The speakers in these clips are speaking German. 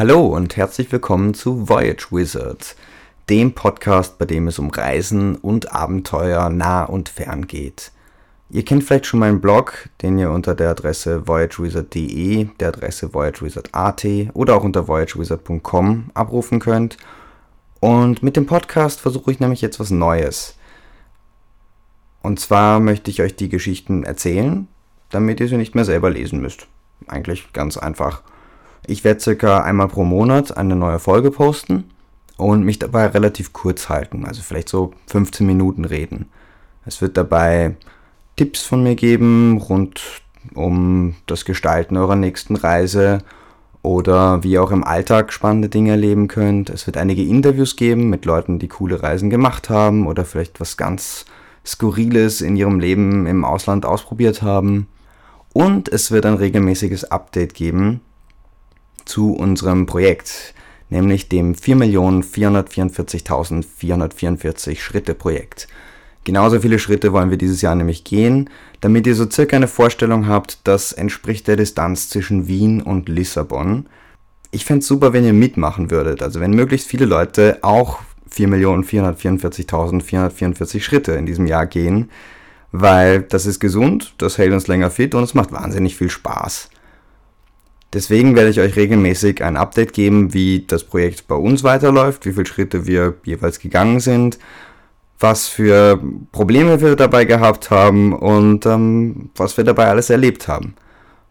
Hallo und herzlich willkommen zu Voyage Wizards, dem Podcast, bei dem es um Reisen und Abenteuer nah und fern geht. Ihr kennt vielleicht schon meinen Blog, den ihr unter der Adresse voyagewizard.de, der Adresse voyagewizard.at oder auch unter voyagewizard.com abrufen könnt. Und mit dem Podcast versuche ich nämlich jetzt was Neues. Und zwar möchte ich euch die Geschichten erzählen, damit ihr sie nicht mehr selber lesen müsst. Eigentlich ganz einfach. Ich werde circa einmal pro Monat eine neue Folge posten und mich dabei relativ kurz halten, also vielleicht so 15 Minuten reden. Es wird dabei Tipps von mir geben rund um das Gestalten eurer nächsten Reise oder wie ihr auch im Alltag spannende Dinge erleben könnt. Es wird einige Interviews geben mit Leuten, die coole Reisen gemacht haben oder vielleicht was ganz Skurriles in ihrem Leben im Ausland ausprobiert haben. Und es wird ein regelmäßiges Update geben zu unserem Projekt, nämlich dem 4.444.444 Schritte Projekt. Genauso viele Schritte wollen wir dieses Jahr nämlich gehen, damit ihr so circa eine Vorstellung habt, das entspricht der Distanz zwischen Wien und Lissabon. Ich fände es super, wenn ihr mitmachen würdet, also wenn möglichst viele Leute auch 4.444.444 Schritte in diesem Jahr gehen, weil das ist gesund, das hält uns länger fit und es macht wahnsinnig viel Spaß. Deswegen werde ich euch regelmäßig ein Update geben, wie das Projekt bei uns weiterläuft, wie viele Schritte wir jeweils gegangen sind, was für Probleme wir dabei gehabt haben und ähm, was wir dabei alles erlebt haben.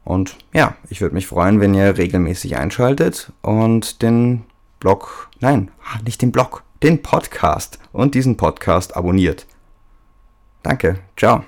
Und ja, ich würde mich freuen, wenn ihr regelmäßig einschaltet und den Blog, nein, ah, nicht den Blog, den Podcast und diesen Podcast abonniert. Danke, ciao.